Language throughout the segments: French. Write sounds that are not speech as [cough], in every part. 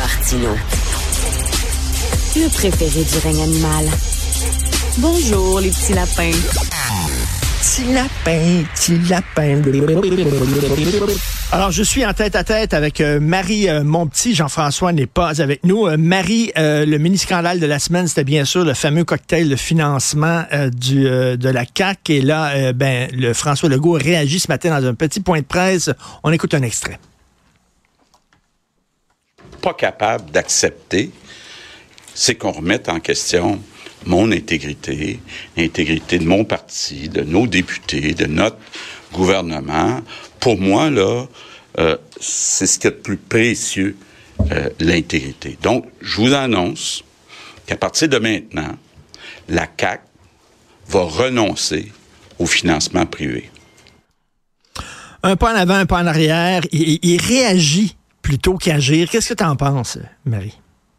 Martineau. Le préféré du règne animal. Bonjour, les petits lapins. Petit lapin, petit lapin. Alors, je suis en tête à tête avec euh, Marie euh, Monpetit. Jean-François n'est pas avec nous. Euh, Marie, le mini-scandale de la semaine, c'était bien sûr le fameux cocktail de financement de la CAQ. Et là, ben, le François Legault réagit ce matin dans un petit point de presse. On écoute un extrait. Pas capable d'accepter, c'est qu'on remette en question mon intégrité, l'intégrité de mon parti, de nos députés, de notre gouvernement. Pour moi, là, euh, c'est ce qui est de plus précieux, euh, l'intégrité. Donc, je vous annonce qu'à partir de maintenant, la CAC va renoncer au financement privé. Un pas en avant, un pas en arrière. Il réagit plutôt qu'agir. Qu'est-ce que tu en penses, Marie?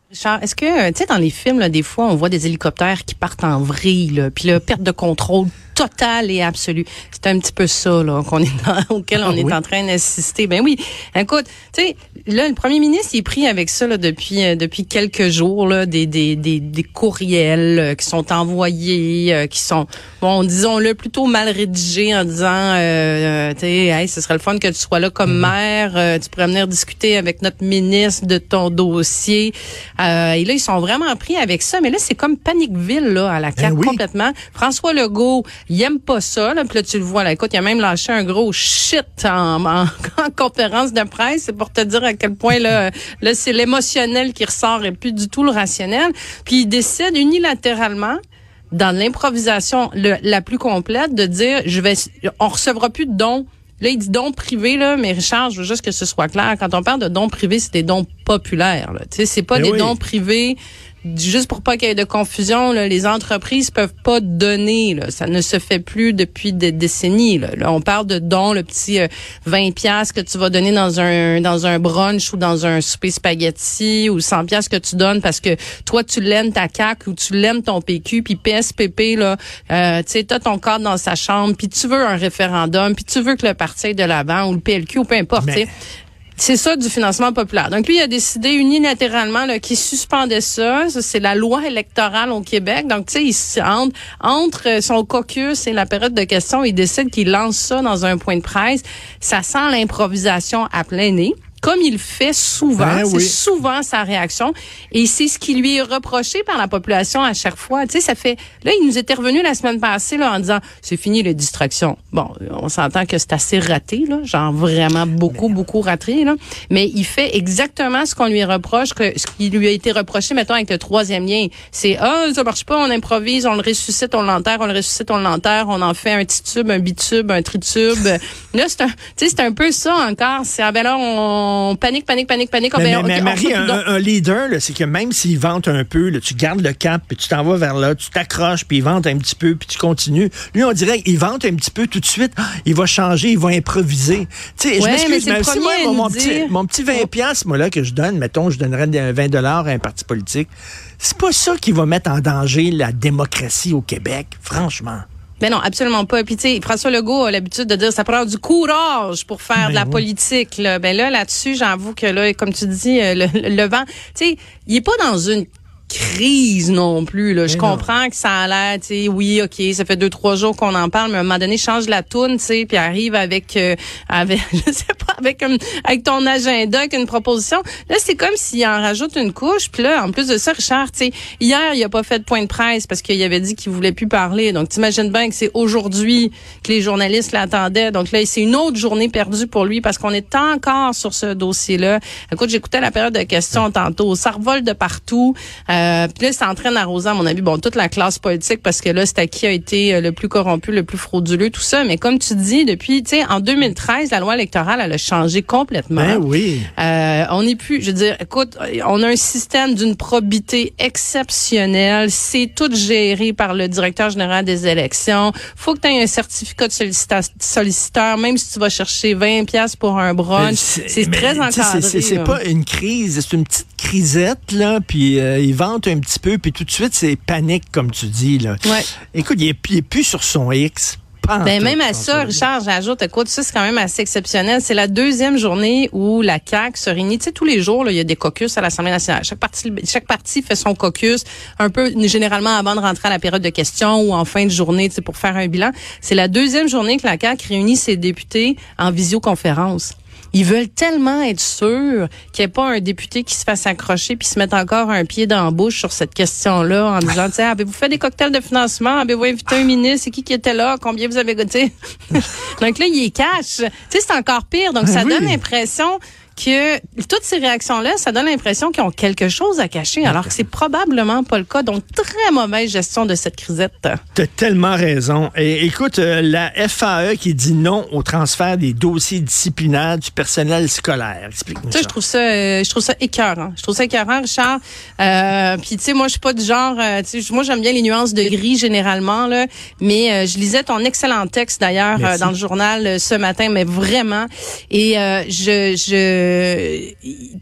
Richard, est-ce que, tu sais, dans les films, des fois, on voit des hélicoptères qui partent en vrille, puis là, perte de contrôle totale et absolue. C'est un petit peu ça, là, qu'on est dans, [laughs] auquel on Ah est oui? en train d'assister. Ben oui. Écoute, tu sais, là, le premier ministre, il est pris avec ça, là, depuis, euh, depuis quelques jours, là, des, des, des, des courriels euh, qui sont envoyés, euh, qui sont, bon, disons-le, plutôt mal rédigés en disant, euh, tu sais, hey, ce serait le fun que tu sois là comme maire, euh, tu pourrais venir discuter avec notre ministre de ton dossier. Euh, et là, ils sont vraiment pris avec ça. Mais là, c'est comme Paniqueville, là, à la carte, oui. complètement. François Legault, il aime pas ça, là. Puis là, tu le vois, là. Écoute, il a même lâché un gros shit en, en, [laughs] en conférence de presse. C'est pour te dire à quel point, là, là c'est l'émotionnel qui ressort et plus du tout le rationnel. Puis il décide unilatéralement dans l'improvisation la plus complète de dire je vais on recevra plus de dons Là, il dit dons privés, là, mais Richard, je veux juste que ce soit clair. Quand on parle de dons privés, c'est des dons populaires. Tu sais, c'est pas Ben des oui. dons privés. Juste pour pas qu'il y ait de confusion, là, les entreprises peuvent pas donner. Là. Ça ne se fait plus depuis des décennies. Là, Là, on parle de dons, le petit euh, 20 pièces que tu vas donner dans un dans un brunch ou dans un souper spaghetti ou 100 pièces que tu donnes parce que toi tu l'aimes ta CAQ ou tu l'aimes ton PQ puis PSPP là, euh, tu sais t'as ton cadre dans sa chambre puis tu veux un référendum puis tu veux que le parti aille de l'avant ou le PLQ ou peu importe. Mais-. C'est ça du financement populaire. Donc lui, il a décidé unilatéralement qu'il suspendait ça. Ça, c'est la loi électorale au Québec. Donc, tu sais, entre, entre son caucus et la période de questions, il décide qu'il lance ça dans un point de presse. Ça sent l'improvisation à plein nez. Comme il fait souvent, Ben c'est oui. souvent sa réaction, et c'est ce qui lui est reproché par la population à chaque fois. Tu sais, ça fait. Là, il nous était revenu la semaine passée là en disant c'est fini les distractions. Bon, on s'entend que c'est assez raté là, genre vraiment beaucoup beaucoup raté là. Mais il fait exactement ce qu'on lui reproche, que ce qui lui a été reproché, mettons avec le troisième lien, c'est ah ça marche pas, on improvise, on le ressuscite, on l'enterre, on le ressuscite, on l'enterre, on en fait un titube, un bitube, un tritube. [laughs] là, c'est un, tu sais, c'est un peu ça encore. C'est ah ben là on panique, panique, panique, panique. Ah, Mais, ben, mais- ok, mais on Marie, un, un- leader, c'est que même s'il vante un peu, là, tu gardes le cap, puis tu t'en vas vers là, tu t'accroches, puis il vante un petit peu, puis tu continues. Lui, on dirait qu'il vante un petit peu tout de suite. Ah, il va changer, il va improviser. Tu sais, je Ouais, mais m'excuse, mais si premier moi, mon, petit, mon petit 20 piastres, moi, là, que je donne, mettons, je donnerais des 20 dollars à un parti politique, c'est pas ça qui va mettre en danger la démocratie au Québec, franchement. Mais non, absolument pas. Puis tu sais, François Legault a l'habitude de dire ça prend du courage pour faire de la Ben oui. politique. Là. Ben là, là-dessus, j'avoue que là, comme tu dis, euh, le, le vent, tu sais, il est pas dans une crise non plus. Là. Je non. comprends que ça a l'air, tu sais, oui, ok, ça fait deux trois jours qu'on en parle, mais à un moment donné, change la toune, tu sais, puis arrive avec, euh, avec, [laughs] je sais pas, avec un- avec ton agenda, avec une proposition. Là, c'est comme s'il en rajoute une couche. Puis là, en plus de ça, Richard, tu sais, hier, il a pas fait de point de presse parce qu'il avait dit qu'il voulait plus parler. Donc, t'imagines bien que c'est aujourd'hui que les journalistes l'attendaient. Donc là, c'est une autre journée perdue pour lui parce qu'on est encore sur ce dossier-là. Écoute, j'écoutais la période de questions tantôt. Ça revole de partout. Euh, puis là, c'est en train d'arroser, à mon avis, bon, toute la classe politique parce que là, c'est à qui a été euh, le plus corrompu, le plus frauduleux, tout ça. Mais comme tu dis, depuis, tu sais, en 2013, la loi électorale, elle a changé complètement. Ben oui. Euh, on n'est plus, je veux dire, écoute, on a un système d'une probité exceptionnelle. C'est tout géré par le directeur général des élections. Faut que tu aies un certificat de solliciteur, même si tu vas chercher 20 pièces pour un brunch. C'est très encadré. c'est- pas une crise, c'est une petite crisette, là, puis euh, il un petit peu, puis tout de suite, c'est panique, comme tu dis, là. Ouais. Écoute, il est, il est plus sur son X. Ben, même à ça. Richard, j'ajoute, écoute, ça, c'est quand même assez exceptionnel. C'est la deuxième journée où la CAQ se réunit. Tu sais, tous les jours, là, il y a des caucus à l'Assemblée nationale. Chaque parti, chaque parti fait son caucus un peu, généralement avant de rentrer à la période de questions ou en fin de journée, tu sais, pour faire un bilan. C'est la deuxième journée que la CAQ réunit ses députés en visioconférence. Ils veulent tellement être sûrs qu'il n'y ait pas un député qui se fasse accrocher puis se mette encore un pied dans la bouche sur cette question-là en disant, [laughs] sais, avez-vous fait des cocktails de financement? Avez-vous invité un ministre? C'est qui qui était là? Combien vous avez goûté? [laughs] Donc là, il est cache. Tu sais, c'est encore pire. Donc, ça Oui. donne l'impression que toutes ces réactions-là, ça donne l'impression qu'ils ont quelque chose à cacher, alors que c'est probablement pas le cas. Donc, très mauvaise gestion de cette crisette. T'as tellement raison. Et écoute, euh, la FAE qui dit non au transfert des dossiers disciplinaires du personnel scolaire. Explique-nous Ça, je trouve ça, euh, je trouve ça écœurant. Je trouve ça écœurant, Richard. Euh, Puis tu sais, moi, je suis pas du genre, euh, tu sais, moi, j'aime bien les nuances de gris généralement là. Mais euh, je lisais ton excellent texte d'ailleurs dans le journal ce matin, mais vraiment. Et euh, je, je,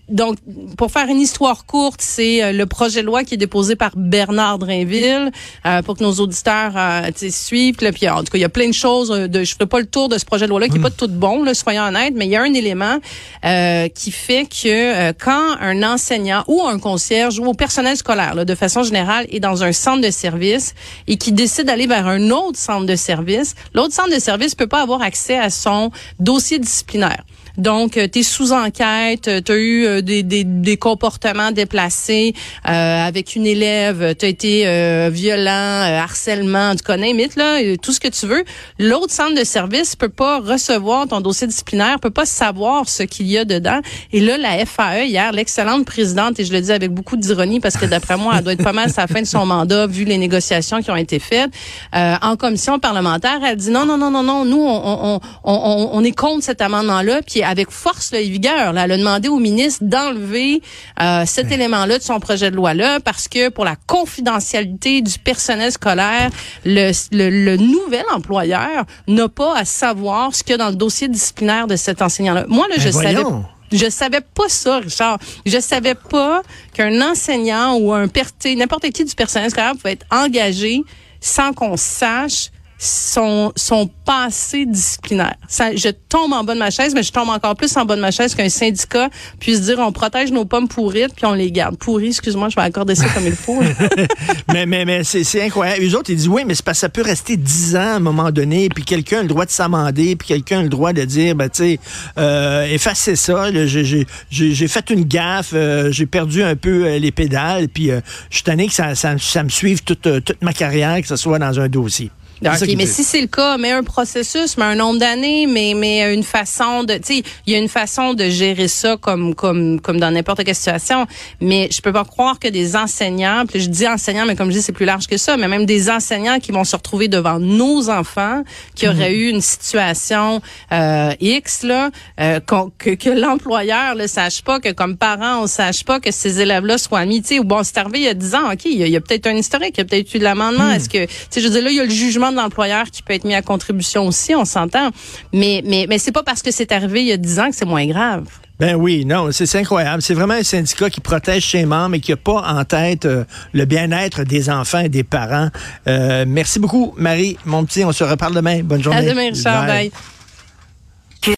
donc pour faire une histoire courte, c'est euh, le projet de loi qui est déposé par Bernard Drainville euh, pour que nos auditeurs euh, suivent. Là, puis en tout cas, il y a plein de choses. euh, De, je ferai pas le tour de ce projet de loi-là qui est pas tout bon, là, soyons honnêtes, mais il y a un élément euh, qui fait que euh, quand un enseignant ou un concierge ou au personnel scolaire, là, de façon générale, est dans un centre de service et qui décide d'aller vers un autre centre de service, l'autre centre de service peut pas avoir accès à son dossier disciplinaire. Donc, tu es sous enquête, tu as eu euh, des, des, des comportements déplacés euh, avec une élève, tu as été euh, violent, euh, harcèlement, tu connais, mythe, là, euh, tout ce que tu veux. L'autre centre de service peut pas recevoir ton dossier disciplinaire, peut pas savoir ce qu'il y a dedans. Et là, la FAE, hier, l'excellente présidente, et je le dis avec beaucoup d'ironie parce que d'après moi, elle doit être pas mal à la fin de son mandat, vu les négociations qui ont été faites, euh, en commission parlementaire, elle dit non, non, non, non, non, nous, on, on, on, on, on est contre cet amendement-là, puis avec force là, et vigueur, là, elle a demandé au ministre d'enlever euh, cet élément-là de son projet de loi-là parce que pour la confidentialité du personnel scolaire, le, le, le nouvel employeur n'a pas à savoir ce qu'il y a dans le dossier disciplinaire de cet enseignant-là. Moi, là, Ben je savais voyons. je savais pas ça, Richard. Je savais pas qu'un enseignant ou un n'importe qui du personnel scolaire pouvait être engagé sans qu'on sache son son passé disciplinaire. Ça, je tombe en bas de ma chaise, mais je tombe encore plus en bas de ma chaise qu'un syndicat puisse dire on protège nos pommes pourrites puis on les garde. Pourries, excuse-moi, je vais accorder ça comme il faut. [laughs] mais mais, mais c'est incroyable. Les autres, ils disent oui, mais parce que ça peut rester 10 ans à un moment donné, puis quelqu'un a le droit de s'amender, puis quelqu'un a le droit de dire, ben, tu sais, euh, effacez ça, j'ai fait une gaffe, euh, j'ai perdu un peu euh, les pédales, puis euh, je suis tanné que ça, ça, ça me suive toute, euh, toute ma carrière, que ce soit dans un dossier. C'est ça OK, qu'ils mais si c'est le cas, mais un processus, mais un nombre d'années, mais mais une façon de, tu sais, il y a une façon de gérer ça comme comme comme dans n'importe quelle situation. Mais je peux pas croire que des enseignants, puis je dis enseignants, mais comme je dis c'est plus large que ça, mais même des enseignants qui vont se retrouver devant nos enfants, qui auraient eu une situation euh, X là, euh, que que l'employeur ne sache pas, que comme parent on sache pas que ces élèves-là soient mis, tu sais, ou bon c'est arrivé il y a 10 ans, ok, il y a, peut-être un historique, il y a peut-être eu de l'amendement. Est-ce que, tu sais, je veux dire là il y a le jugement de l'employeur qui peut être mis à contribution aussi, on s'entend. Mais mais mais c'est pas parce que c'est arrivé il y a 10 ans que c'est moins grave. Ben oui, non, c'est c'est incroyable. C'est vraiment un syndicat qui protège ses membres et qui n'a pas en tête euh, le bien-être des enfants et des parents. Euh, merci beaucoup, Marie, mon petit. On se reparle demain. Bonne journée. À demain, Richard. Bye. Bye.